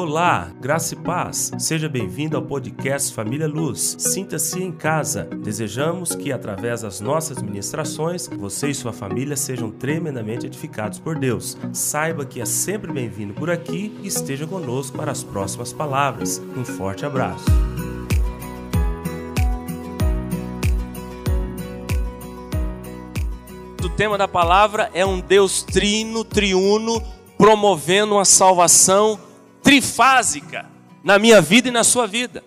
Olá, graça e paz. Seja bem-vindo ao podcast Família Luz. Sinta-se em casa. Desejamos que, através das nossas ministrações, você e sua família sejam tremendamente edificados por Deus. Saiba que é sempre bem-vindo por aqui e esteja conosco para as próximas palavras. Um forte abraço. O tema da palavra é um Deus trino, triuno, promovendo uma salvação trifásica na minha vida e na sua vida.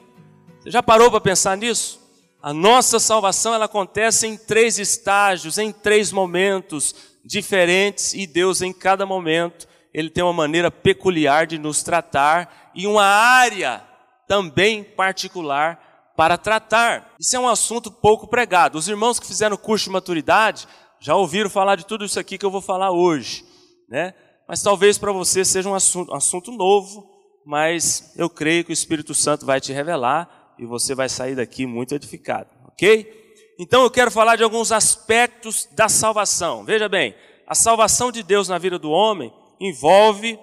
Você já parou para pensar nisso? A nossa salvação ela acontece em três estágios, em três momentos diferentes e Deus em cada momento ele tem uma maneira peculiar de nos tratar e uma área também particular para tratar. Isso é um assunto pouco pregado. Os irmãos que fizeram curso de maturidade já ouviram falar de tudo isso aqui que eu vou falar hoje, né? Mas talvez para você seja um assunto, um assunto novo, mas eu creio que o Espírito Santo vai te revelar e você vai sair daqui muito edificado, ok? Então eu quero falar de alguns aspectos da salvação. Veja bem, a salvação de Deus na vida do homem envolve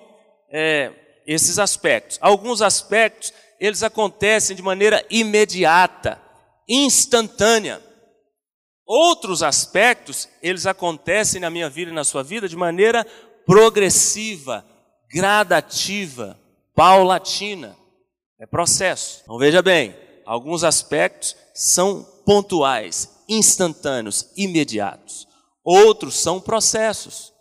é, esses aspectos. Alguns aspectos eles acontecem de maneira imediata, instantânea. Outros aspectos eles acontecem na minha vida e na sua vida de maneira progressiva, gradativa paulatina, é processo. Então veja bem, alguns aspectos são pontuais, instantâneos, imediatos. Outros são processos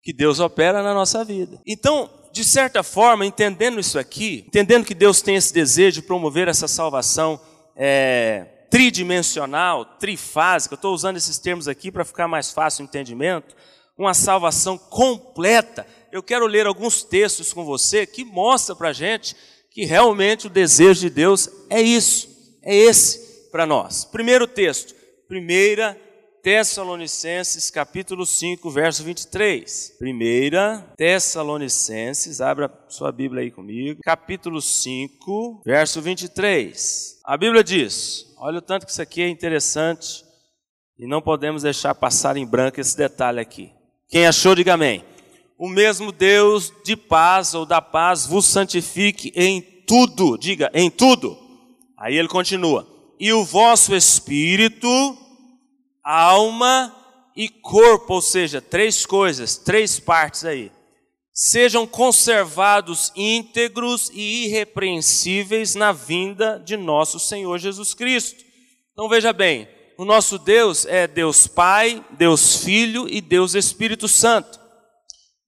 que Deus opera na nossa vida. Então, de certa forma, entendendo isso aqui, entendendo que Deus tem esse desejo de promover essa salvação é, tridimensional, trifásica, estou usando esses termos aqui para ficar mais fácil o entendimento, uma salvação completa, eu quero ler alguns textos com você que mostra para a gente que realmente o desejo de Deus é isso, é esse para nós. Primeiro texto, 1 Tessalonicenses, capítulo 5, verso 23. 1 Tessalonicenses, abra sua Bíblia aí comigo, capítulo 5, verso 23. A Bíblia diz: olha o tanto que isso aqui é interessante e não podemos deixar passar em branco esse detalhe aqui. Quem achou, diga amém o mesmo Deus de paz ou da paz vos santifique em tudo. Diga, em tudo. Aí ele continua. E o vosso espírito, alma e corpo, ou seja, três coisas, três partes aí, sejam conservados íntegros e irrepreensíveis na vinda de nosso Senhor Jesus Cristo. Então veja bem, o nosso Deus é Deus Pai, Deus Filho e Deus Espírito Santo.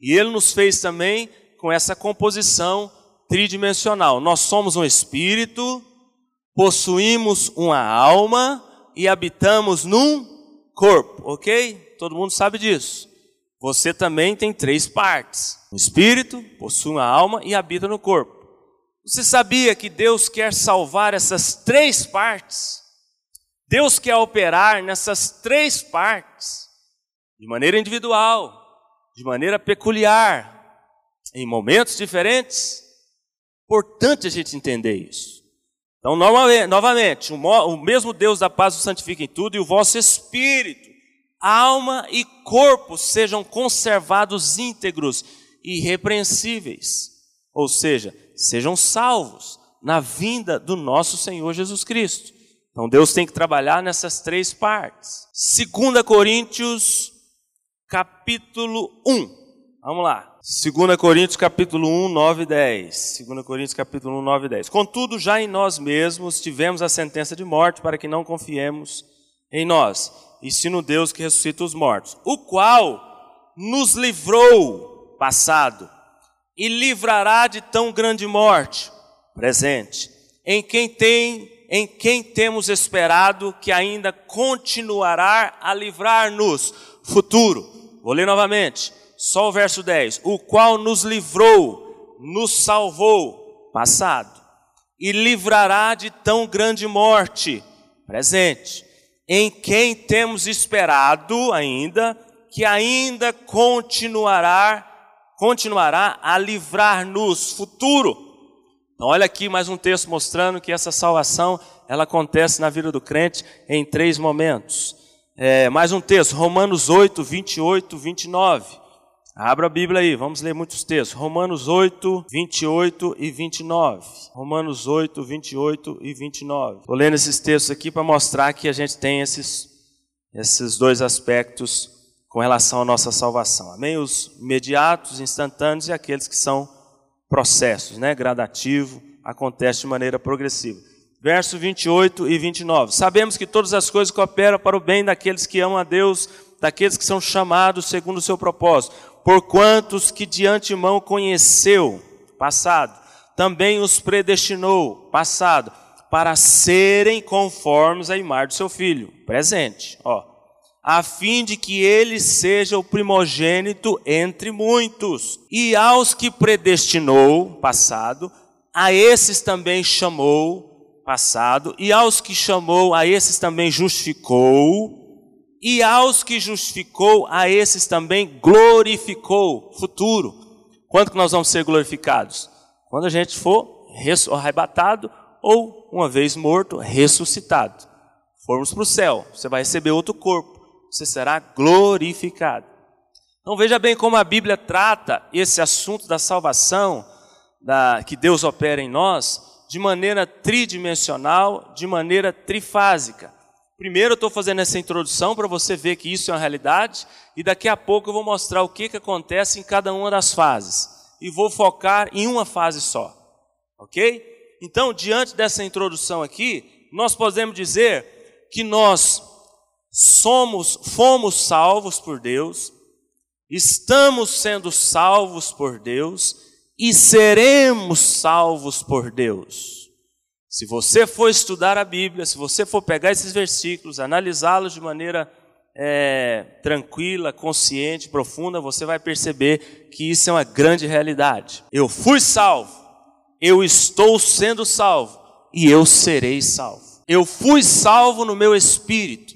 E ele nos fez também com essa composição tridimensional. Nós somos um espírito, possuímos uma alma e habitamos num corpo, ok? Todo mundo sabe disso. Você também tem três partes: o espírito, possui uma alma e habita no corpo. Você sabia que Deus quer salvar essas três partes? Deus quer operar nessas três partes de maneira individual, de maneira peculiar, em momentos diferentes. Importante a gente entender isso. Então, novamente, o mesmo Deus da paz o santifica em tudo e o vosso espírito, alma e corpo sejam conservados íntegros e irrepreensíveis. Ou seja, sejam salvos na vinda do nosso Senhor Jesus Cristo. Então Deus tem que trabalhar nessas três partes. 2 Coríntios capítulo 1. Vamos lá. 2 Coríntios capítulo 1, 9 e 10. 2 Coríntios capítulo 1, 9 e 10. Contudo, já em nós mesmos tivemos a sentença de morte para que não confiemos em nós, e sim no Deus que ressuscita os mortos, o qual nos livrou, passado, e livrará de tão grande morte, presente, em quem tem em quem temos esperado que ainda continuará a livrar-nos, futuro Vou ler novamente, só o verso 10. O qual nos livrou, nos salvou, passado, e livrará de tão grande morte, presente, em quem temos esperado ainda, que ainda continuará, continuará a livrar-nos, futuro. Então, olha aqui mais um texto mostrando que essa salvação ela acontece na vida do crente em três momentos. É, mais um texto, Romanos 8, 28, 29. Abra a Bíblia aí, vamos ler muitos textos. Romanos 8, 28 e 29. Romanos 8, 28 e 29. Estou lendo esses textos aqui para mostrar que a gente tem esses, esses dois aspectos com relação à nossa salvação. Amém? Os imediatos, instantâneos e aqueles que são processos, né? Gradativo, acontece de maneira progressiva. Verso 28 e 29. Sabemos que todas as coisas cooperam para o bem daqueles que amam a Deus, daqueles que são chamados segundo o seu propósito. Por quantos que de antemão conheceu, passado, também os predestinou, passado, para serem conformes à imagem do seu filho, presente, ó, a fim de que ele seja o primogênito entre muitos. E aos que predestinou, passado, a esses também chamou, passado, e aos que chamou, a esses também justificou, e aos que justificou, a esses também glorificou, futuro. Quando que nós vamos ser glorificados? Quando a gente for arrebatado ou, uma vez morto, ressuscitado. Formos para o céu, você vai receber outro corpo, você será glorificado. Então veja bem como a Bíblia trata esse assunto da salvação, da, que Deus opera em nós, de maneira tridimensional, de maneira trifásica. Primeiro eu estou fazendo essa introdução para você ver que isso é uma realidade e daqui a pouco eu vou mostrar o que, que acontece em cada uma das fases. E vou focar em uma fase só. Ok? Então, diante dessa introdução aqui, nós podemos dizer que nós somos, fomos salvos por Deus, estamos sendo salvos por Deus e seremos salvos por Deus. Se você for estudar a Bíblia, se você for pegar esses versículos, analisá-los de maneira é, tranquila, consciente, profunda, você vai perceber que isso é uma grande realidade. Eu fui salvo, eu estou sendo salvo e eu serei salvo. Eu fui salvo no meu espírito,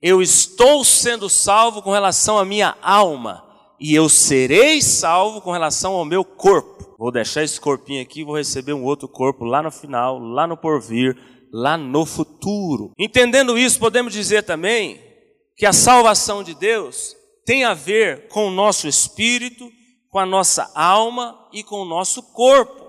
eu estou sendo salvo com relação à minha alma e eu serei salvo com relação ao meu corpo. Vou deixar esse corpinho aqui, vou receber um outro corpo lá no final, lá no porvir, lá no futuro. Entendendo isso, podemos dizer também que a salvação de Deus tem a ver com o nosso espírito, com a nossa alma e com o nosso corpo.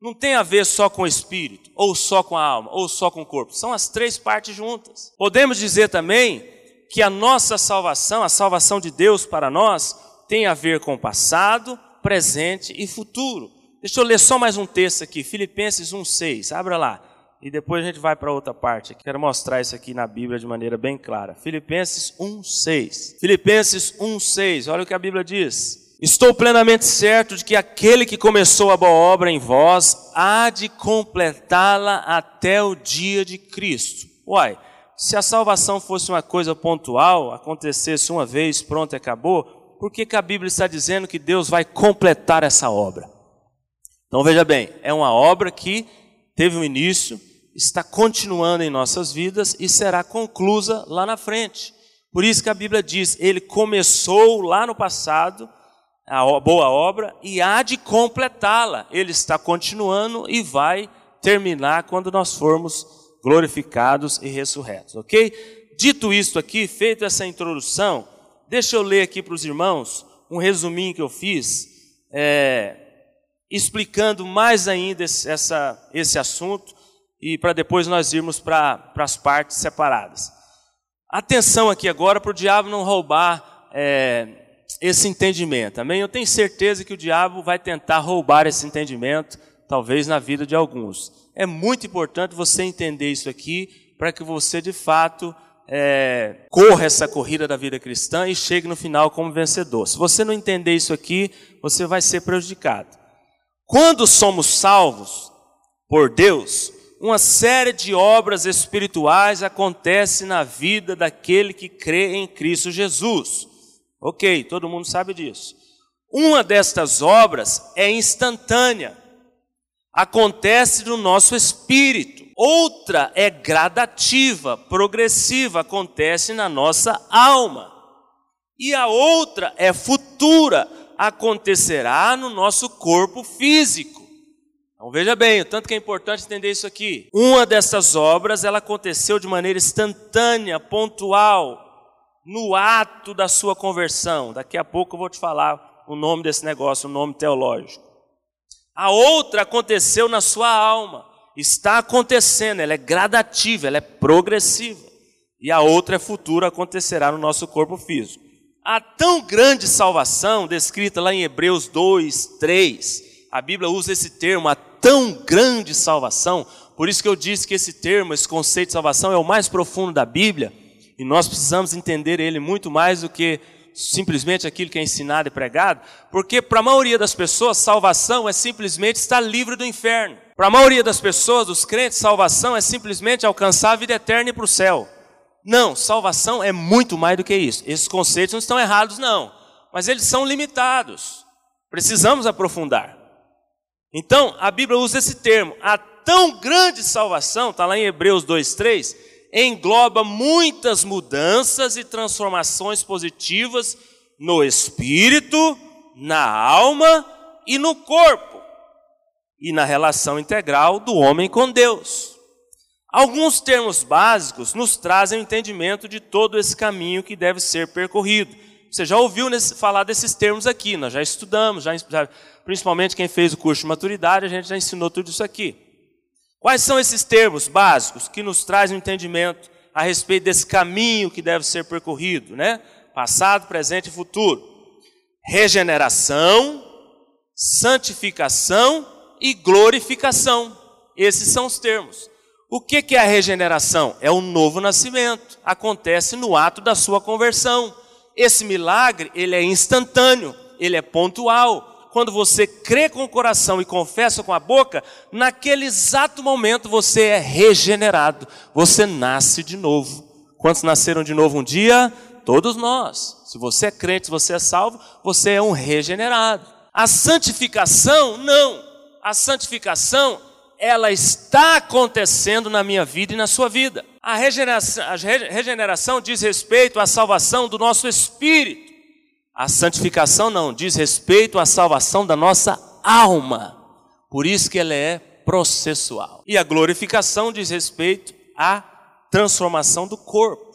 Não tem a ver só com o espírito, ou só com a alma, ou só com o corpo. São as três partes juntas. Podemos dizer também que a nossa salvação, a salvação de Deus para nós, tem a ver com o passado, presente e futuro. Deixa eu ler só mais um texto aqui, Filipenses 1,6. Abra lá. E depois a gente vai para outra parte. Quero mostrar isso aqui na Bíblia de maneira bem clara. Filipenses 1,6. Filipenses 1,6. Olha o que a Bíblia diz. Estou plenamente certo de que aquele que começou a boa obra em vós há de completá-la até o dia de Cristo. Uai, se a salvação fosse uma coisa pontual, acontecesse uma vez, pronto, acabou, por que, que a Bíblia está dizendo que Deus vai completar essa obra? Então veja bem, é uma obra que teve um início, está continuando em nossas vidas e será conclusa lá na frente. Por isso que a Bíblia diz, ele começou lá no passado a boa obra e há de completá-la. Ele está continuando e vai terminar quando nós formos glorificados e ressurretos, ok? Dito isto aqui, feito essa introdução, Deixa eu ler aqui para os irmãos um resuminho que eu fiz, é, explicando mais ainda esse, essa, esse assunto e para depois nós irmos para as partes separadas. Atenção aqui agora para o diabo não roubar é, esse entendimento, amém? Eu tenho certeza que o diabo vai tentar roubar esse entendimento, talvez na vida de alguns. É muito importante você entender isso aqui para que você de fato é, corra essa corrida da vida cristã e chegue no final como vencedor. Se você não entender isso aqui, você vai ser prejudicado. Quando somos salvos por Deus, uma série de obras espirituais acontece na vida daquele que crê em Cristo Jesus. Ok, todo mundo sabe disso. Uma destas obras é instantânea, acontece no nosso espírito. Outra é gradativa, progressiva, acontece na nossa alma. E a outra é futura, acontecerá no nosso corpo físico. Então veja bem, o tanto que é importante entender isso aqui. Uma dessas obras, ela aconteceu de maneira instantânea, pontual, no ato da sua conversão. Daqui a pouco eu vou te falar o nome desse negócio, o nome teológico. A outra aconteceu na sua alma, está acontecendo, ela é gradativa, ela é progressiva. E a outra é futura, acontecerá no nosso corpo físico. A tão grande salvação, descrita lá em Hebreus 2, 3, a Bíblia usa esse termo, a tão grande salvação, por isso que eu disse que esse termo, esse conceito de salvação é o mais profundo da Bíblia, e nós precisamos entender ele muito mais do que simplesmente aquilo que é ensinado e pregado, porque para a maioria das pessoas, salvação é simplesmente estar livre do inferno. Para a maioria das pessoas, dos crentes, salvação é simplesmente alcançar a vida eterna e para o céu. Não, salvação é muito mais do que isso. Esses conceitos não estão errados, não, mas eles são limitados. Precisamos aprofundar. Então, a Bíblia usa esse termo, a tão grande salvação, está lá em Hebreus 2,3, engloba muitas mudanças e transformações positivas no espírito, na alma e no corpo, e na relação integral do homem com Deus. Alguns termos básicos nos trazem o entendimento de todo esse caminho que deve ser percorrido. Você já ouviu nesse, falar desses termos aqui, nós já estudamos, já, já, principalmente quem fez o curso de maturidade, a gente já ensinou tudo isso aqui. Quais são esses termos básicos que nos trazem um entendimento a respeito desse caminho que deve ser percorrido, né? Passado, presente e futuro. Regeneração, santificação e glorificação. Esses são os termos. O que é a regeneração? É o novo nascimento. Acontece no ato da sua conversão. Esse milagre, ele é instantâneo, ele é pontual, quando você crê com o coração e confessa com a boca, naquele exato momento você é regenerado, você nasce de novo. Quantos nasceram de novo um dia? Todos nós. Se você é crente, se você é salvo, você é um regenerado. A santificação, não. A santificação, ela está acontecendo na minha vida e na sua vida. A regeneração, a regeneração diz respeito à salvação do nosso espírito. A santificação não, diz respeito à salvação da nossa alma. Por isso que ela é processual. E a glorificação diz respeito à transformação do corpo.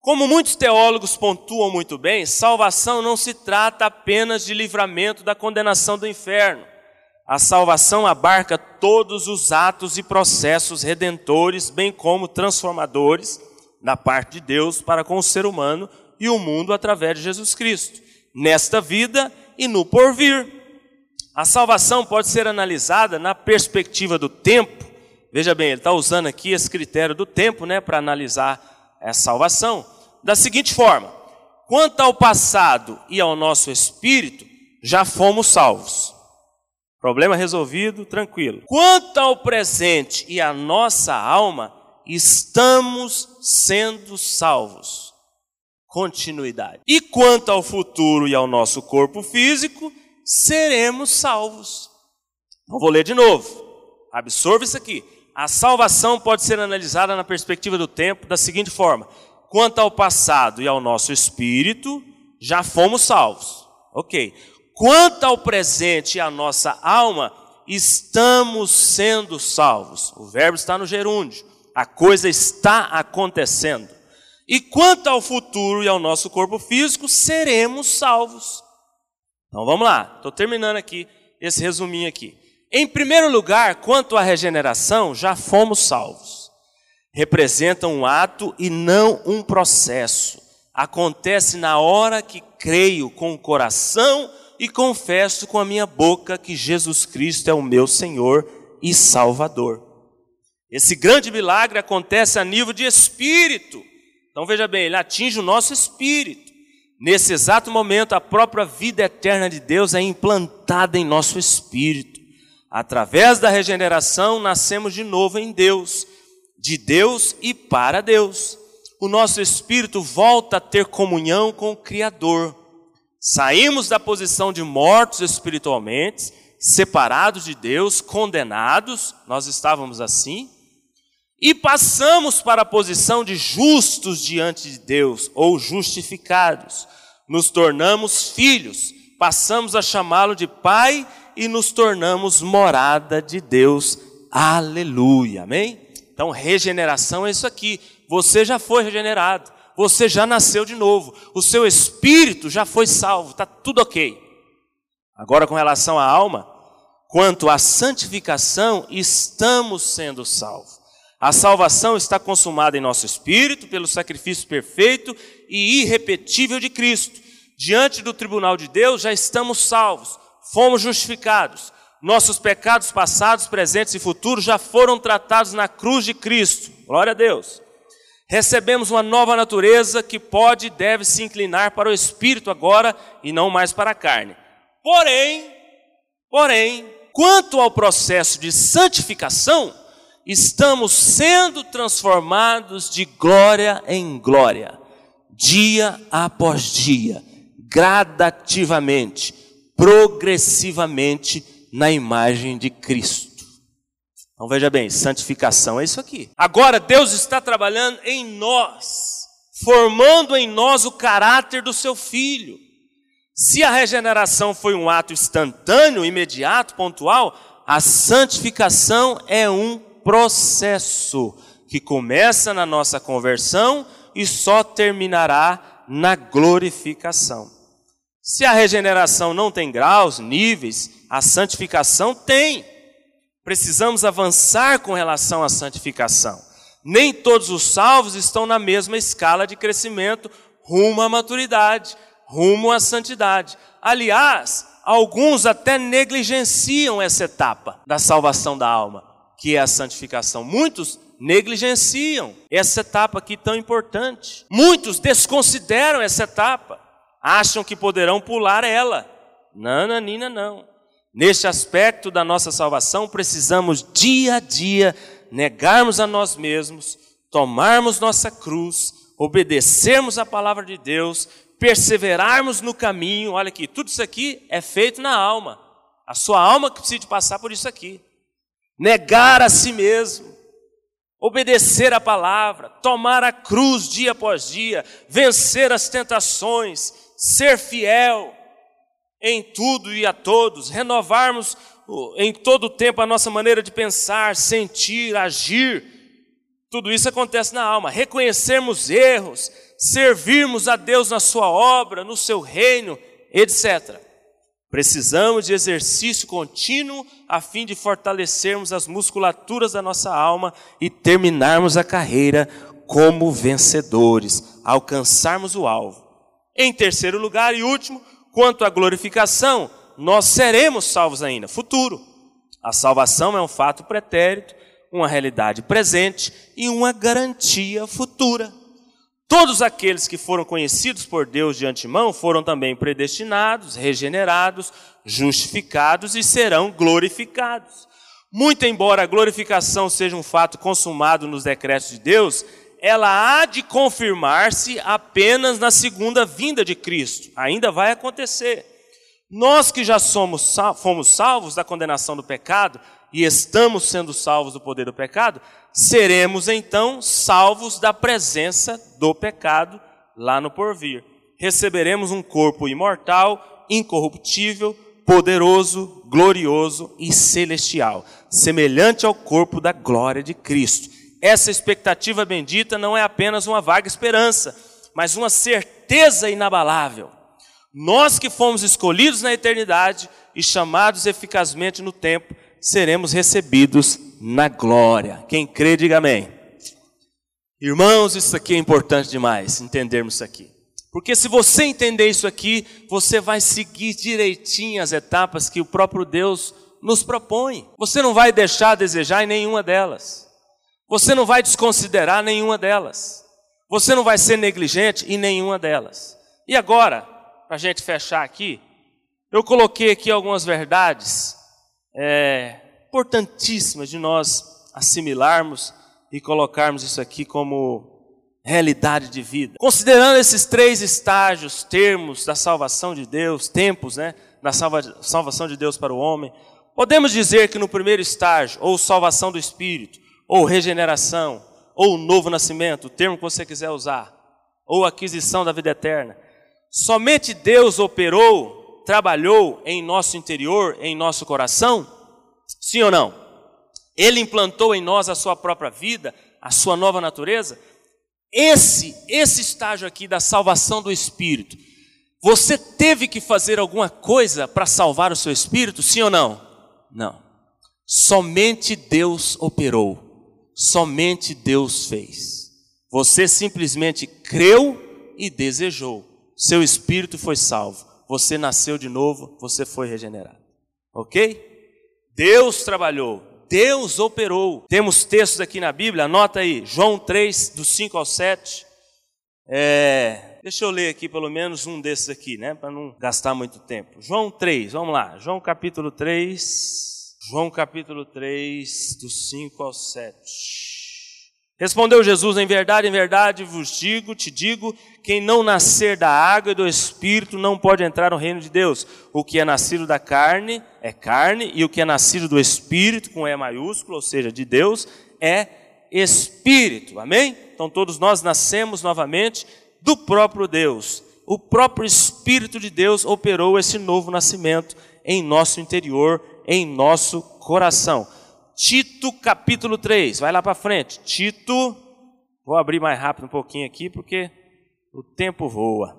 Como muitos teólogos pontuam muito bem, salvação não se trata apenas de livramento da condenação do inferno. A salvação abarca todos os atos e processos redentores, bem como transformadores da parte de Deus para com o ser humano e o mundo através de Jesus Cristo, nesta vida e no porvir. A salvação pode ser analisada na perspectiva do tempo. Veja bem, ele está usando aqui esse critério do tempo né, para analisar a salvação. Da seguinte forma: quanto ao passado e ao nosso espírito, já fomos salvos. Problema resolvido, tranquilo. Quanto ao presente e à nossa alma, estamos sendo salvos continuidade. E quanto ao futuro e ao nosso corpo físico, seremos salvos. Vou ler de novo. Absorva isso aqui. A salvação pode ser analisada na perspectiva do tempo da seguinte forma: quanto ao passado e ao nosso espírito, já fomos salvos. Ok. Quanto ao presente e à nossa alma, estamos sendo salvos. O verbo está no gerúndio. A coisa está acontecendo. E quanto ao futuro e ao nosso corpo físico, seremos salvos. Então vamos lá, estou terminando aqui esse resuminho aqui. Em primeiro lugar, quanto à regeneração, já fomos salvos. Representa um ato e não um processo. Acontece na hora que creio com o coração e confesso com a minha boca que Jesus Cristo é o meu Senhor e Salvador. Esse grande milagre acontece a nível de espírito então veja bem, ele atinge o nosso espírito. Nesse exato momento, a própria vida eterna de Deus é implantada em nosso espírito. Através da regeneração, nascemos de novo em Deus, de Deus e para Deus. O nosso espírito volta a ter comunhão com o Criador. Saímos da posição de mortos espiritualmente, separados de Deus, condenados, nós estávamos assim, e passamos para a posição de justos diante de Deus, ou justificados. Nos tornamos filhos, passamos a chamá-lo de Pai e nos tornamos morada de Deus. Aleluia, amém? Então, regeneração é isso aqui. Você já foi regenerado, você já nasceu de novo, o seu espírito já foi salvo, está tudo ok. Agora, com relação à alma, quanto à santificação, estamos sendo salvos. A salvação está consumada em nosso espírito pelo sacrifício perfeito e irrepetível de Cristo. Diante do tribunal de Deus já estamos salvos, fomos justificados. Nossos pecados passados, presentes e futuros já foram tratados na cruz de Cristo. Glória a Deus. Recebemos uma nova natureza que pode e deve se inclinar para o espírito agora e não mais para a carne. Porém, porém, quanto ao processo de santificação, estamos sendo transformados de glória em glória, dia após dia, gradativamente, progressivamente na imagem de Cristo. Então veja bem, santificação é isso aqui. Agora Deus está trabalhando em nós, formando em nós o caráter do seu filho. Se a regeneração foi um ato instantâneo, imediato, pontual, a santificação é um processo que começa na nossa conversão e só terminará na glorificação. Se a regeneração não tem graus, níveis, a santificação tem. Precisamos avançar com relação à santificação. Nem todos os salvos estão na mesma escala de crescimento rumo à maturidade, rumo à santidade. Aliás, alguns até negligenciam essa etapa da salvação da alma que é a santificação. Muitos negligenciam essa etapa aqui tão importante. Muitos desconsideram essa etapa, acham que poderão pular ela. Não, Nanina, não. Neste aspecto da nossa salvação, precisamos dia a dia negarmos a nós mesmos, tomarmos nossa cruz, obedecermos a palavra de Deus, perseverarmos no caminho. Olha aqui, tudo isso aqui é feito na alma. A sua alma que precisa passar por isso aqui negar a si mesmo, obedecer a palavra, tomar a cruz dia após dia, vencer as tentações, ser fiel em tudo e a todos, renovarmos em todo o tempo a nossa maneira de pensar, sentir, agir. Tudo isso acontece na alma. Reconhecermos erros, servirmos a Deus na sua obra, no seu reino, etc. Precisamos de exercício contínuo a fim de fortalecermos as musculaturas da nossa alma e terminarmos a carreira como vencedores, alcançarmos o alvo. Em terceiro lugar e último, quanto à glorificação, nós seremos salvos ainda, futuro. A salvação é um fato pretérito, uma realidade presente e uma garantia futura. Todos aqueles que foram conhecidos por Deus de antemão foram também predestinados, regenerados, justificados e serão glorificados. Muito embora a glorificação seja um fato consumado nos decretos de Deus, ela há de confirmar-se apenas na segunda vinda de Cristo. Ainda vai acontecer. Nós que já somos fomos salvos da condenação do pecado e estamos sendo salvos do poder do pecado, seremos então salvos da presença do pecado lá no porvir. Receberemos um corpo imortal, incorruptível, poderoso, glorioso e celestial, semelhante ao corpo da glória de Cristo. Essa expectativa bendita não é apenas uma vaga esperança, mas uma certeza inabalável. Nós que fomos escolhidos na eternidade e chamados eficazmente no tempo, seremos recebidos na glória. Quem crê, diga amém. Irmãos, isso aqui é importante demais, entendermos isso aqui. Porque se você entender isso aqui, você vai seguir direitinho as etapas que o próprio Deus nos propõe. Você não vai deixar a desejar em nenhuma delas. Você não vai desconsiderar nenhuma delas. Você não vai ser negligente em nenhuma delas. E agora, para a gente fechar aqui, eu coloquei aqui algumas verdades é, importantíssimas de nós assimilarmos e colocarmos isso aqui como realidade de vida. Considerando esses três estágios, termos da salvação de Deus, tempos, né, da salva, salvação de Deus para o homem, podemos dizer que no primeiro estágio, ou salvação do espírito, ou regeneração, ou novo nascimento, o termo que você quiser usar, ou aquisição da vida eterna, somente Deus operou trabalhou em nosso interior, em nosso coração? Sim ou não? Ele implantou em nós a sua própria vida, a sua nova natureza? Esse, esse estágio aqui da salvação do espírito, Você teve que fazer alguma coisa para salvar o seu espírito, sim ou não? Não. Somente Deus operou. Somente Deus fez. Você simplesmente creu e desejou. Seu espírito foi salvo. Você nasceu de novo, você foi regenerado. Ok? Deus trabalhou, Deus operou. Temos textos aqui na Bíblia, anota aí, João 3, do 5 ao 7. É, deixa eu ler aqui pelo menos um desses aqui, né? Para não gastar muito tempo. João 3, vamos lá. João capítulo 3. João capítulo 3, do 5 ao 7. Respondeu Jesus: Em verdade, em verdade vos digo, te digo, quem não nascer da água e do espírito não pode entrar no reino de Deus. O que é nascido da carne é carne, e o que é nascido do espírito, com E maiúsculo, ou seja, de Deus, é espírito. Amém? Então todos nós nascemos novamente do próprio Deus. O próprio Espírito de Deus operou esse novo nascimento em nosso interior em nosso coração. Tito capítulo 3, vai lá para frente. Tito, vou abrir mais rápido um pouquinho aqui porque o tempo voa.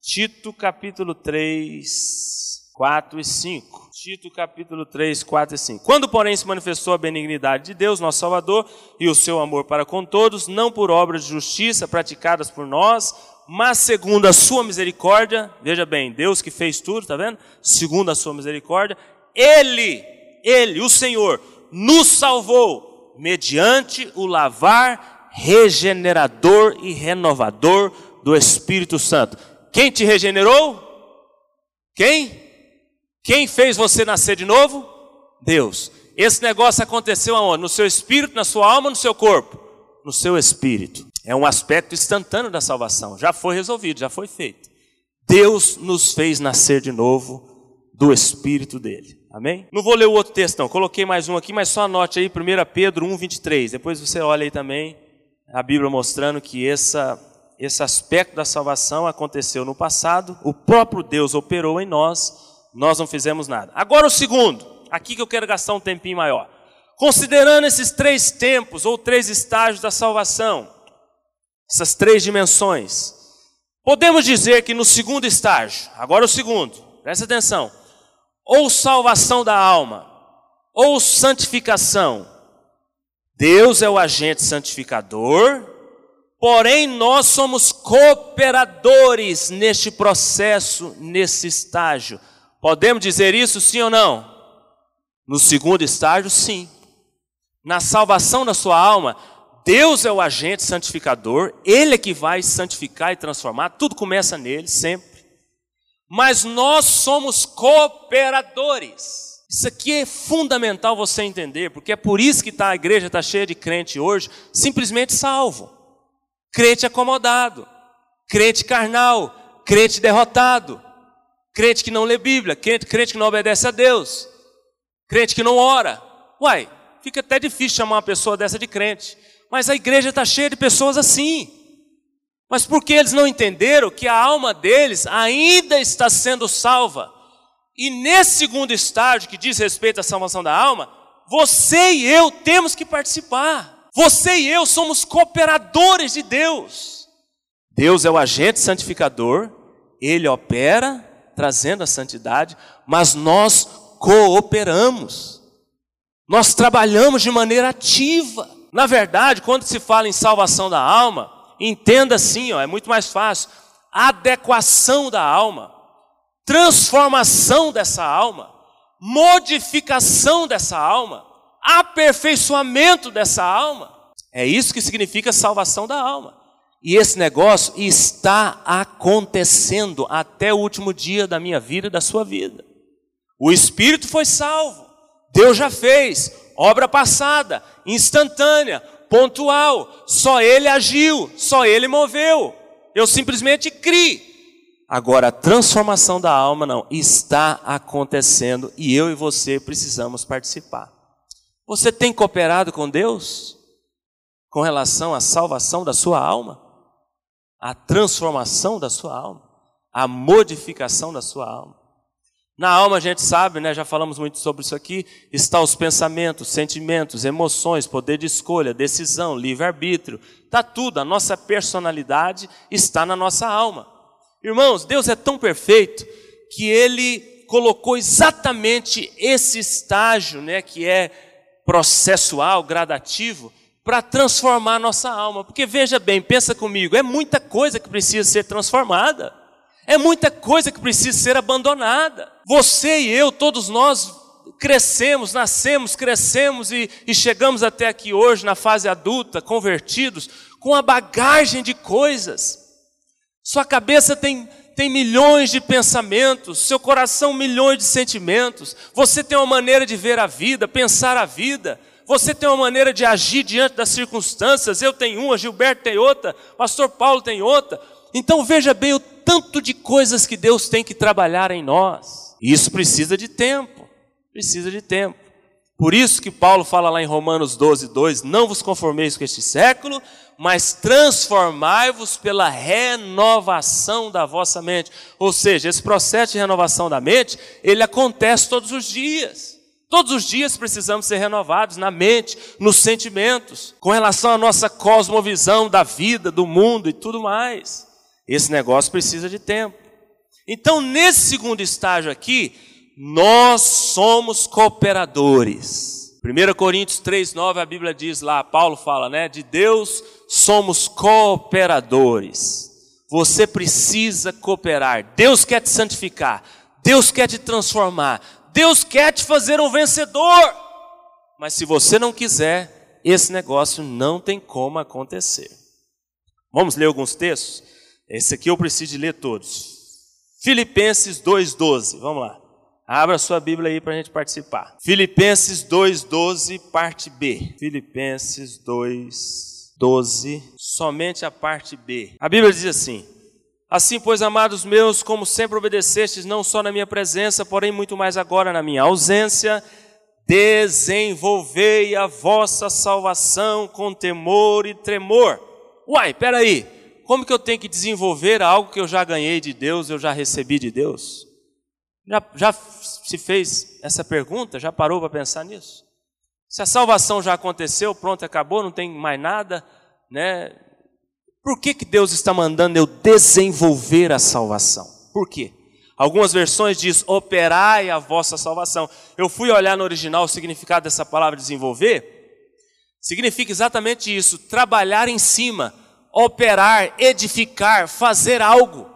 Tito capítulo 3, 4 e 5. Tito capítulo 3, 4 e 5. Quando, porém, se manifestou a benignidade de Deus, nosso Salvador, e o seu amor para com todos, não por obras de justiça praticadas por nós, mas segundo a sua misericórdia, veja bem, Deus que fez tudo, tá vendo? Segundo a sua misericórdia, ele, Ele, o Senhor, nos salvou mediante o lavar regenerador e renovador do Espírito Santo. Quem te regenerou? Quem? Quem fez você nascer de novo? Deus. Esse negócio aconteceu aonde? No seu espírito, na sua alma, no seu corpo? No seu espírito. É um aspecto instantâneo da salvação. Já foi resolvido, já foi feito. Deus nos fez nascer de novo do espírito dele. Amém? Não vou ler o outro texto, não. Coloquei mais um aqui, mas só anote aí 1 Pedro 1, 23. Depois você olha aí também a Bíblia mostrando que essa, esse aspecto da salvação aconteceu no passado, o próprio Deus operou em nós, nós não fizemos nada. Agora o segundo, aqui que eu quero gastar um tempinho maior. Considerando esses três tempos ou três estágios da salvação, essas três dimensões, podemos dizer que no segundo estágio, agora o segundo, presta atenção, ou salvação da alma, ou santificação. Deus é o agente santificador, porém nós somos cooperadores neste processo, nesse estágio. Podemos dizer isso sim ou não? No segundo estágio, sim. Na salvação da sua alma, Deus é o agente santificador, Ele é que vai santificar e transformar, tudo começa nele, sempre mas nós somos cooperadores. Isso aqui é fundamental você entender, porque é por isso que tá, a igreja está cheia de crente hoje, simplesmente salvo. Crente acomodado, crente carnal, crente derrotado, crente que não lê Bíblia, crente, crente que não obedece a Deus, crente que não ora. Uai, fica até difícil chamar uma pessoa dessa de crente, mas a igreja está cheia de pessoas assim. Mas porque eles não entenderam que a alma deles ainda está sendo salva. E nesse segundo estágio, que diz respeito à salvação da alma, você e eu temos que participar. Você e eu somos cooperadores de Deus. Deus é o agente santificador, ele opera trazendo a santidade, mas nós cooperamos. Nós trabalhamos de maneira ativa. Na verdade, quando se fala em salvação da alma, entenda assim, ó, é muito mais fácil. Adequação da alma, transformação dessa alma, modificação dessa alma, aperfeiçoamento dessa alma. É isso que significa salvação da alma. E esse negócio está acontecendo até o último dia da minha vida e da sua vida. O espírito foi salvo. Deus já fez, obra passada, instantânea, pontual. Só ele agiu, só ele moveu. Eu simplesmente criei. Agora, a transformação da alma não está acontecendo e eu e você precisamos participar. Você tem cooperado com Deus com relação à salvação da sua alma, à transformação da sua alma, à modificação da sua alma? Na alma a gente sabe, né, já falamos muito sobre isso aqui, está os pensamentos, sentimentos, emoções, poder de escolha, decisão, livre-arbítrio, está tudo, a nossa personalidade está na nossa alma. Irmãos, Deus é tão perfeito que ele colocou exatamente esse estágio, né, que é processual, gradativo, para transformar a nossa alma. Porque veja bem, pensa comigo, é muita coisa que precisa ser transformada. É muita coisa que precisa ser abandonada. Você e eu, todos nós crescemos, nascemos, crescemos e, e chegamos até aqui hoje, na fase adulta, convertidos, com a bagagem de coisas. Sua cabeça tem, tem milhões de pensamentos, seu coração milhões de sentimentos. Você tem uma maneira de ver a vida, pensar a vida. Você tem uma maneira de agir diante das circunstâncias. Eu tenho uma, Gilberto tem outra, Pastor Paulo tem outra. Então veja bem o tanto de coisas que Deus tem que trabalhar em nós. E isso precisa de tempo. Precisa de tempo. Por isso que Paulo fala lá em Romanos 12, 2: Não vos conformeis com este século, mas transformai-vos pela renovação da vossa mente. Ou seja, esse processo de renovação da mente, ele acontece todos os dias. Todos os dias precisamos ser renovados na mente, nos sentimentos, com relação à nossa cosmovisão da vida, do mundo e tudo mais. Esse negócio precisa de tempo. Então, nesse segundo estágio aqui, nós somos cooperadores. 1 Coríntios 3,9 a Bíblia diz lá, Paulo fala, né? De Deus somos cooperadores. Você precisa cooperar. Deus quer te santificar. Deus quer te transformar. Deus quer te fazer um vencedor. Mas se você não quiser, esse negócio não tem como acontecer. Vamos ler alguns textos? Esse aqui eu preciso de ler todos. Filipenses 2,12. Vamos lá. Abra sua Bíblia aí para a gente participar. Filipenses 2,12, parte B. Filipenses 2,12, somente a parte B. A Bíblia diz assim: Assim, pois, amados meus, como sempre obedecestes, não só na minha presença, porém muito mais agora na minha ausência, desenvolvei a vossa salvação com temor e tremor. Uai, peraí, como que eu tenho que desenvolver algo que eu já ganhei de Deus, eu já recebi de Deus? Já, já se fez essa pergunta? Já parou para pensar nisso? Se a salvação já aconteceu, pronto, acabou, não tem mais nada, né? Por que, que Deus está mandando eu desenvolver a salvação? Por quê? Algumas versões diz operai a vossa salvação. Eu fui olhar no original o significado dessa palavra desenvolver. Significa exatamente isso: trabalhar em cima, operar, edificar, fazer algo.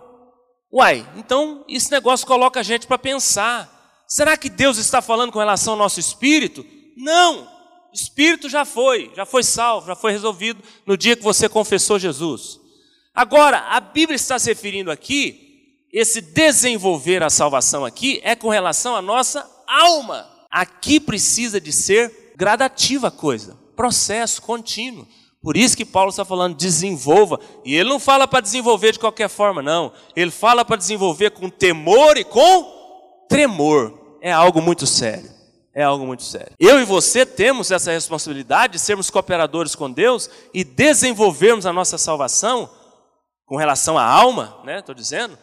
Uai, então esse negócio coloca a gente para pensar. Será que Deus está falando com relação ao nosso espírito? Não. Espírito já foi, já foi salvo, já foi resolvido no dia que você confessou Jesus. Agora, a Bíblia está se referindo aqui, esse desenvolver a salvação aqui é com relação à nossa alma. Aqui precisa de ser gradativa a coisa, processo contínuo. Por isso que Paulo está falando desenvolva. E ele não fala para desenvolver de qualquer forma, não. Ele fala para desenvolver com temor e com tremor. É algo muito sério. É algo muito sério. Eu e você temos essa responsabilidade de sermos cooperadores com Deus e desenvolvermos a nossa salvação com relação à alma, né? Estou dizendo,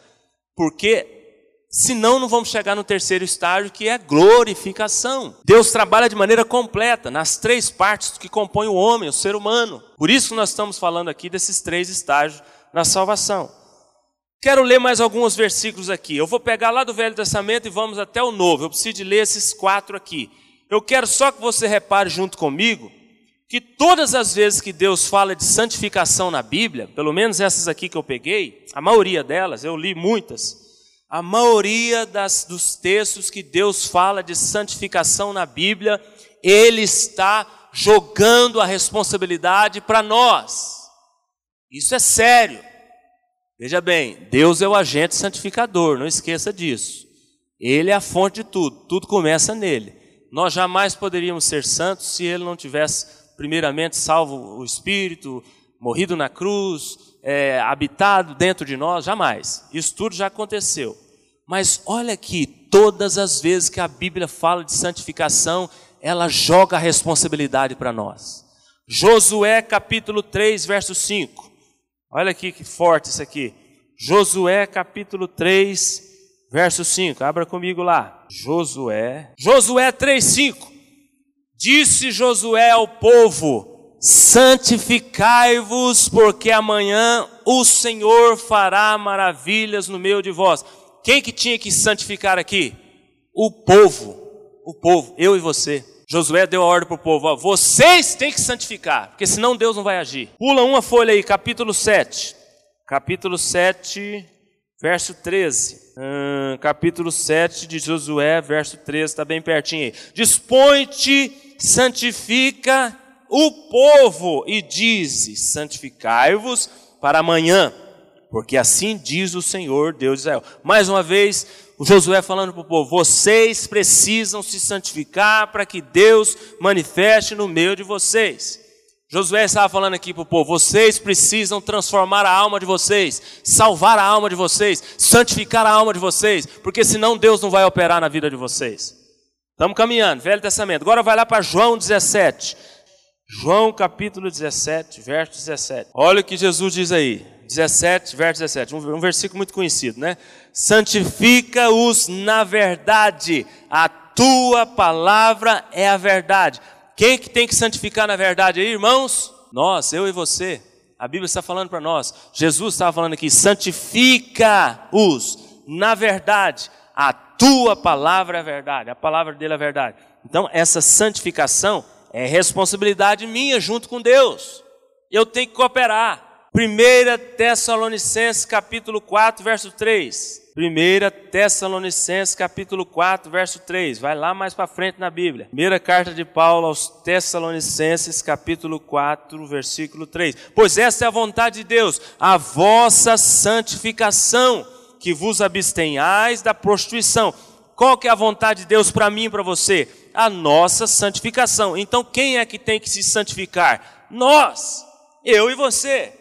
porque Senão, não vamos chegar no terceiro estágio, que é glorificação. Deus trabalha de maneira completa, nas três partes que compõem o homem, o ser humano. Por isso nós estamos falando aqui desses três estágios na salvação. Quero ler mais alguns versículos aqui. Eu vou pegar lá do Velho Testamento e vamos até o Novo. Eu preciso de ler esses quatro aqui. Eu quero só que você repare junto comigo que todas as vezes que Deus fala de santificação na Bíblia, pelo menos essas aqui que eu peguei, a maioria delas, eu li muitas, a maioria das, dos textos que Deus fala de santificação na Bíblia, Ele está jogando a responsabilidade para nós. Isso é sério. Veja bem, Deus é o agente santificador, não esqueça disso. Ele é a fonte de tudo, tudo começa nele. Nós jamais poderíamos ser santos se ele não tivesse, primeiramente, salvo o Espírito, morrido na cruz, é, habitado dentro de nós, jamais. Isso tudo já aconteceu. Mas olha aqui, todas as vezes que a Bíblia fala de santificação, ela joga a responsabilidade para nós. Josué capítulo 3, verso 5. Olha aqui que forte isso aqui. Josué capítulo 3, verso 5. Abra comigo lá. Josué. Josué 3, 5. Disse Josué ao povo: santificai-vos, porque amanhã o Senhor fará maravilhas no meio de vós. Quem que tinha que santificar aqui? O povo. O povo, eu e você. Josué deu a ordem para o povo: ó, vocês têm que santificar, porque senão Deus não vai agir. Pula uma folha aí, capítulo 7. Capítulo 7, verso 13. Hum, capítulo 7 de Josué, verso 13, está bem pertinho aí. Dispõe-te, santifica o povo e dize: santificai-vos para amanhã, porque assim diz o Senhor Deus de Israel. Mais uma vez, o Josué falando para o povo: vocês precisam se santificar para que Deus manifeste no meio de vocês. Josué estava falando aqui para o povo: vocês precisam transformar a alma de vocês, salvar a alma de vocês, santificar a alma de vocês, porque senão Deus não vai operar na vida de vocês. Estamos caminhando, Velho Testamento. Agora vai lá para João 17. João capítulo 17, verso 17. Olha o que Jesus diz aí. 17, verso 17. Um, versículo muito conhecido, né? Santifica-os na verdade. A tua palavra é a verdade. Quem que tem que santificar na verdade aí, irmãos? Nós, eu e você. A Bíblia está falando para nós. Jesus estava falando aqui: santifica-os na verdade. A tua palavra é a verdade. A palavra dele é a verdade. Então, essa santificação é responsabilidade minha junto com Deus. Eu tenho que cooperar. 1 Tessalonicenses capítulo 4, verso 3. 1 Tessalonicenses capítulo 4, verso 3. Vai lá mais para frente na Bíblia. Primeira carta de Paulo aos Tessalonicenses capítulo 4, versículo 3. Pois esta é a vontade de Deus, a vossa santificação, que vos abstenhais da prostituição. Qual que é a vontade de Deus para mim e para você? A nossa santificação. Então, quem é que tem que se santificar? Nós, eu e você.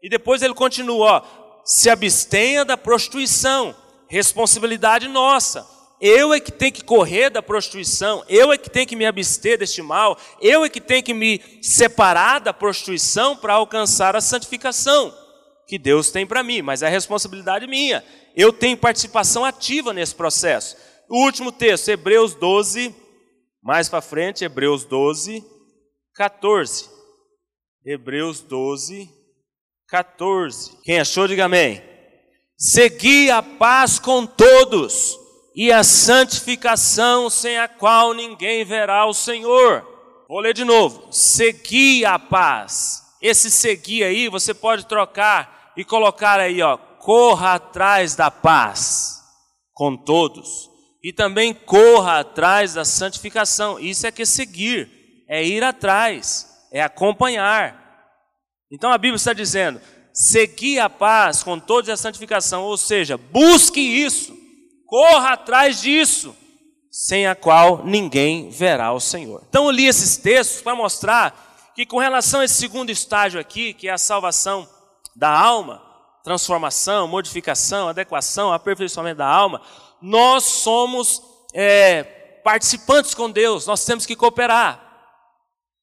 E depois ele continua: ó, se abstenha da prostituição, responsabilidade nossa. Eu é que tenho que correr da prostituição, eu é que tenho que me abster deste mal, eu é que tenho que me separar da prostituição para alcançar a santificação que Deus tem para mim, mas é responsabilidade minha. Eu tenho participação ativa nesse processo. O último texto, Hebreus 12, mais para frente, Hebreus 12, 14. Hebreus 12, 14. Quem achou, diga amém. Segui a paz com todos e a santificação sem a qual ninguém verá o Senhor. Vou ler de novo. Segui a paz. Esse seguir aí você pode trocar e colocar aí, ó, corra atrás da paz com todos e também corra atrás da santificação. Isso é que é seguir, é ir atrás, é acompanhar. Então a Bíblia está dizendo: seguir a paz com toda a santificação, ou seja, busque isso, corra atrás disso, sem a qual ninguém verá o Senhor. Então eu li esses textos para mostrar que com relação a esse segundo estágio aqui, que é a salvação da alma, transformação, modificação, adequação, aperfeiçoamento da alma, nós somos é, participantes com Deus, nós temos que cooperar.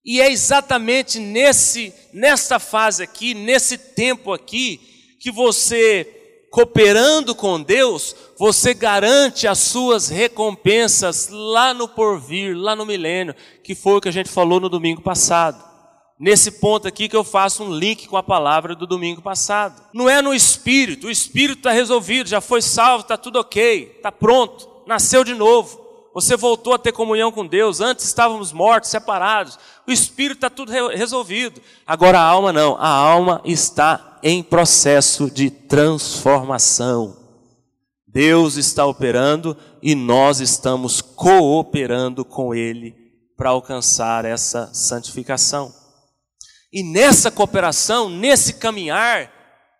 E é exatamente nesse, nessa fase aqui, nesse tempo aqui, que você, cooperando com Deus, você garante as suas recompensas lá no porvir, lá no milênio, que foi o que a gente falou no domingo passado nesse ponto aqui que eu faço um link com a palavra do domingo passado. Não é no espírito, o espírito está resolvido, já foi salvo, está tudo ok, está pronto, nasceu de novo. Você voltou a ter comunhão com Deus, antes estávamos mortos, separados. O espírito está tudo resolvido. Agora a alma não, a alma está em processo de transformação. Deus está operando e nós estamos cooperando com Ele para alcançar essa santificação. E nessa cooperação, nesse caminhar,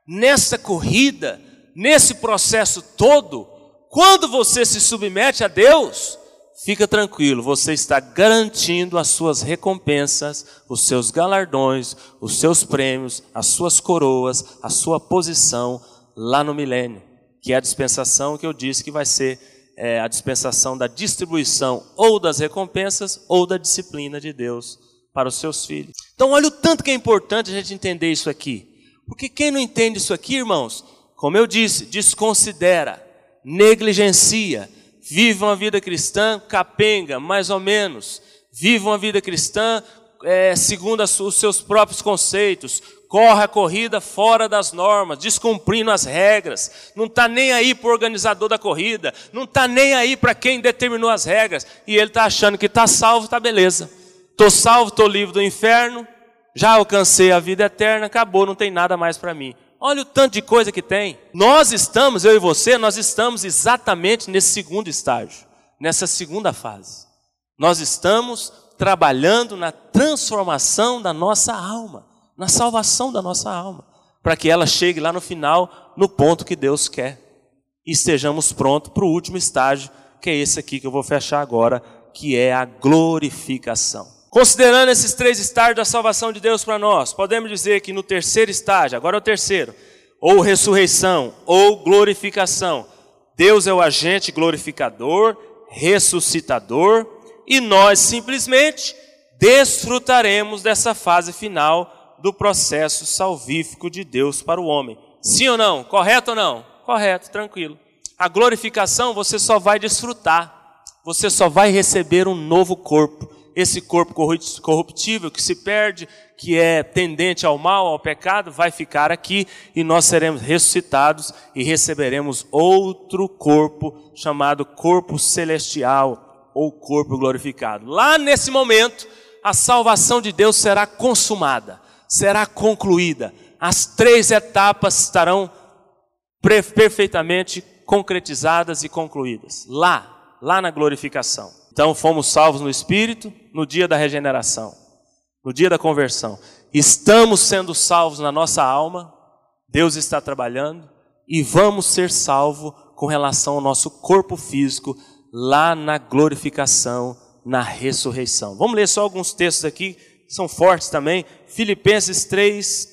nessa corrida, nesse processo todo, quando você se submete a Deus, fica tranquilo, você está garantindo as suas recompensas, os seus galardões, os seus prêmios, as suas coroas, a sua posição lá no milênio, que é a dispensação que eu disse que vai ser é, a dispensação da distribuição ou das recompensas ou da disciplina de Deus para os seus filhos. Então, olha o tanto que é importante a gente entender isso aqui. Porque quem não entende isso aqui, irmãos, como eu disse, desconsidera, negligencia, vive uma vida cristã capenga, mais ou menos, vive uma vida cristã é, segundo os seus próprios conceitos, corre a corrida fora das normas, descumprindo as regras, não está nem aí para o organizador da corrida, não está nem aí para quem determinou as regras, e ele está achando que está salvo, está beleza. Estou salvo, estou livre do inferno, já alcancei a vida eterna, acabou, não tem nada mais para mim. Olha o tanto de coisa que tem. Nós estamos, eu e você, nós estamos exatamente nesse segundo estágio, nessa segunda fase. Nós estamos trabalhando na transformação da nossa alma, na salvação da nossa alma, para que ela chegue lá no final, no ponto que Deus quer. E estejamos prontos para o último estágio, que é esse aqui que eu vou fechar agora, que é a glorificação. Considerando esses três estágios da salvação de Deus para nós, podemos dizer que no terceiro estágio, agora é o terceiro, ou ressurreição, ou glorificação, Deus é o agente glorificador, ressuscitador, e nós simplesmente desfrutaremos dessa fase final do processo salvífico de Deus para o homem. Sim ou não? Correto ou não? Correto, tranquilo. A glorificação você só vai desfrutar, você só vai receber um novo corpo esse corpo corruptível que se perde, que é tendente ao mal, ao pecado, vai ficar aqui e nós seremos ressuscitados e receberemos outro corpo chamado corpo celestial ou corpo glorificado. Lá nesse momento, a salvação de Deus será consumada, será concluída. As três etapas estarão perfeitamente concretizadas e concluídas. Lá, lá na glorificação. Então fomos salvos no Espírito no dia da regeneração, no dia da conversão. Estamos sendo salvos na nossa alma, Deus está trabalhando, e vamos ser salvos com relação ao nosso corpo físico lá na glorificação, na ressurreição. Vamos ler só alguns textos aqui, são fortes também. Filipenses 3,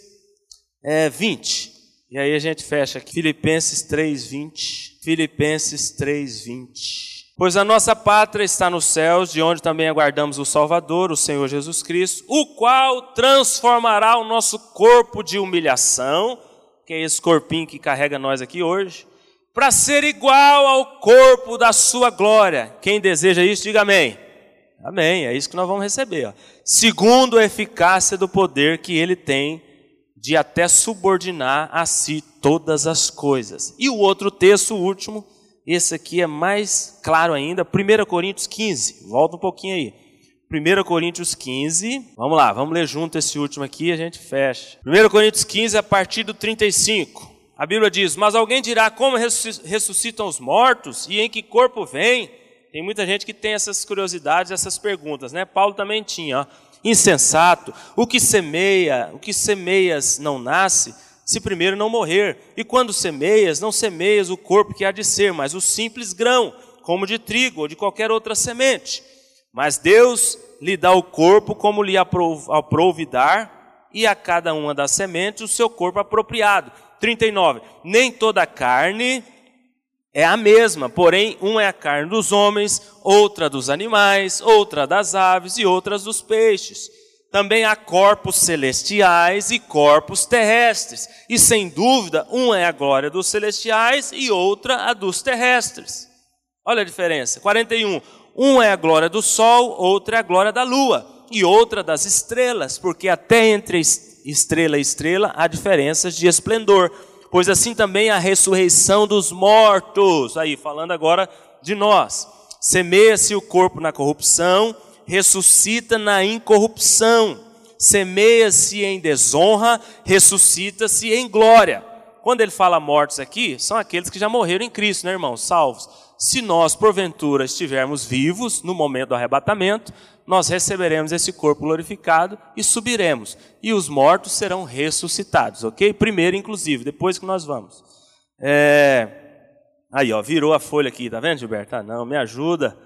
é, 20. E aí a gente fecha aqui. Filipenses 3, 20. Filipenses 3, 20. Pois a nossa pátria está nos céus, de onde também aguardamos o Salvador, o Senhor Jesus Cristo, o qual transformará o nosso corpo de humilhação, que é esse corpinho que carrega nós aqui hoje, para ser igual ao corpo da sua glória. Quem deseja isso, diga amém. Amém, é isso que nós vamos receber. Ó. Segundo a eficácia do poder que ele tem de até subordinar a si todas as coisas. E o outro texto, o último, esse aqui é mais claro ainda, 1 Coríntios 15, volta um pouquinho aí. 1 Coríntios 15, vamos lá, vamos ler junto esse último aqui e a gente fecha. 1 Coríntios 15, a partir do 35. A Bíblia diz: Mas alguém dirá como ressuscitam os mortos e em que corpo vem? Tem muita gente que tem essas curiosidades, essas perguntas, né? Paulo também tinha, ó. Insensato, o que semeia, o que semeias não nasce, se primeiro não morrer. E quando semeias, não semeias o corpo que há de ser, mas o simples grão, como de trigo ou de qualquer outra semente. Mas Deus lhe dá o corpo como lhe aprouve dar, e a cada uma das sementes o seu corpo apropriado. 39. Nem toda carne é a mesma, porém, uma é a carne dos homens, outra dos animais, outra das aves e outras dos peixes também há corpos celestiais e corpos terrestres. E sem dúvida, uma é a glória dos celestiais e outra a dos terrestres. Olha a diferença. 41. Uma é a glória do sol, outra é a glória da lua, e outra das estrelas, porque até entre estrela e estrela há diferenças de esplendor. Pois assim também a ressurreição dos mortos. Aí, falando agora de nós. Semeia-se o corpo na corrupção, ressuscita na incorrupção, semeia-se em desonra, ressuscita-se em glória. Quando ele fala mortos aqui, são aqueles que já morreram em Cristo, né, irmãos? Salvos. Se nós, porventura, estivermos vivos no momento do arrebatamento, nós receberemos esse corpo glorificado e subiremos. E os mortos serão ressuscitados, ok? Primeiro, inclusive, depois que nós vamos. É... Aí, ó, virou a folha aqui, tá vendo, Gilberto? Ah, não, me ajuda.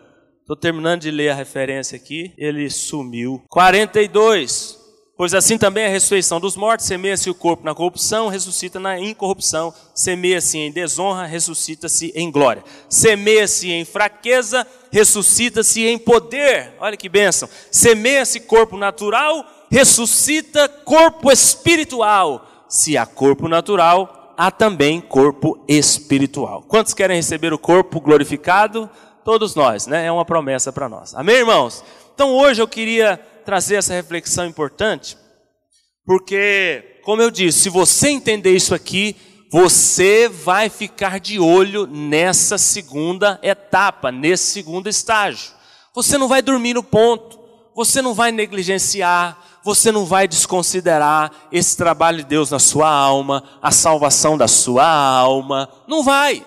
Estou terminando de ler a referência aqui. Ele sumiu. 42. Pois assim também a ressurreição dos mortos, semeia-se o corpo na corrupção, ressuscita na incorrupção, semeia-se em desonra, ressuscita-se em glória. Semeia-se em fraqueza, ressuscita-se em poder. Olha que bênção. Semeia-se corpo natural, ressuscita corpo espiritual. Se há corpo natural, há também corpo espiritual. Quantos querem receber o corpo glorificado? Todos nós, né? É uma promessa para nós. Amém, irmãos? Então hoje eu queria trazer essa reflexão importante, porque, como eu disse, se você entender isso aqui, você vai ficar de olho nessa segunda etapa, nesse segundo estágio. Você não vai dormir no ponto, você não vai negligenciar, você não vai desconsiderar esse trabalho de Deus na sua alma, a salvação da sua alma. Não vai.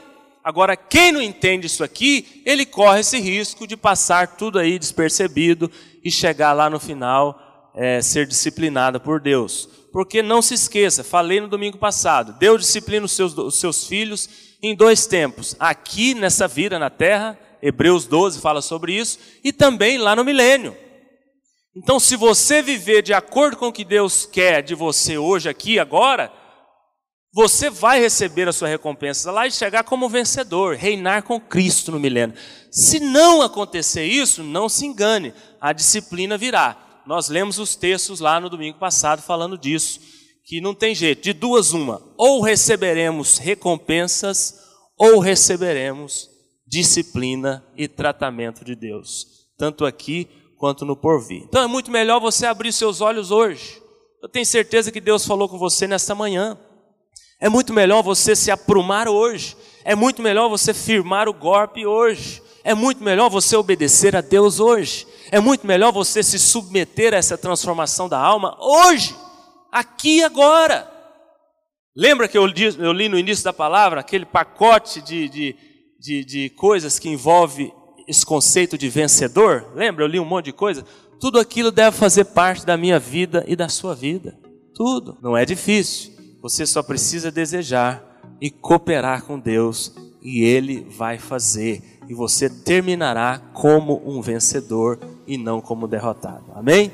Agora, quem não entende isso aqui, ele corre esse risco de passar tudo aí despercebido e chegar lá no final é, ser disciplinado por Deus. Porque não se esqueça, falei no domingo passado, Deus disciplina os seus, os seus filhos em dois tempos. Aqui nessa vida na terra, Hebreus 12 fala sobre isso, e também lá no milênio. Então, se você viver de acordo com o que Deus quer de você hoje, aqui, agora, você vai receber a sua recompensa lá e chegar como vencedor, reinar com Cristo no milênio. Se não acontecer isso, não se engane, a disciplina virá. Nós lemos os textos lá no domingo passado falando disso, que não tem jeito, de duas uma, ou receberemos recompensas ou receberemos disciplina e tratamento de Deus, tanto aqui quanto no porvir. Então é muito melhor você abrir seus olhos hoje. Eu tenho certeza que Deus falou com você nesta manhã. É muito melhor você se aprumar hoje. É muito melhor você firmar o golpe hoje. É muito melhor você obedecer a Deus hoje. É muito melhor você se submeter a essa transformação da alma hoje, aqui e agora. Lembra que eu li, eu li, no início da palavra aquele pacote de, de, de, de coisas que envolve esse conceito de vencedor? Lembra? Eu li um monte de coisa. Tudo aquilo deve fazer parte da minha vida e da sua vida. Tudo. Não é difícil. Você só precisa desejar e cooperar com Deus e Ele vai fazer. E você terminará como um vencedor e não como derrotado. Amém?